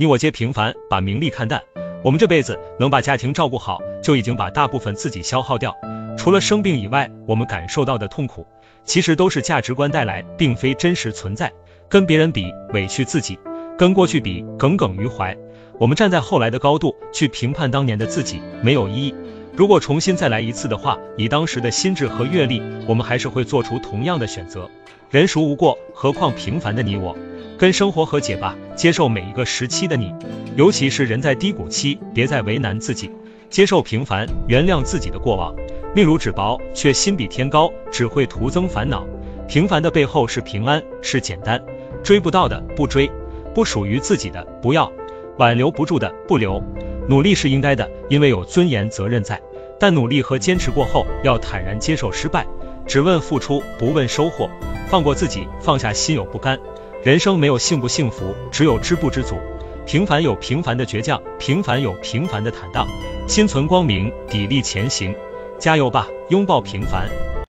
你我皆平凡，把名利看淡。我们这辈子能把家庭照顾好，就已经把大部分自己消耗掉。除了生病以外，我们感受到的痛苦，其实都是价值观带来，并非真实存在。跟别人比，委屈自己；跟过去比，耿耿于怀。我们站在后来的高度去评判当年的自己，没有意义。如果重新再来一次的话，以当时的心智和阅历，我们还是会做出同样的选择。人孰无过？何况平凡的你我。跟生活和解吧，接受每一个时期的你，尤其是人在低谷期，别再为难自己，接受平凡，原谅自己的过往。命如纸薄，却心比天高，只会徒增烦恼。平凡的背后是平安，是简单。追不到的不追，不属于自己的不要，挽留不住的不留。努力是应该的，因为有尊严责任在。但努力和坚持过后，要坦然接受失败，只问付出，不问收获。放过自己，放下心有不甘。人生没有幸不幸福，只有知不知足。平凡有平凡的倔强，平凡有平凡的坦荡。心存光明，砥砺前行，加油吧，拥抱平凡。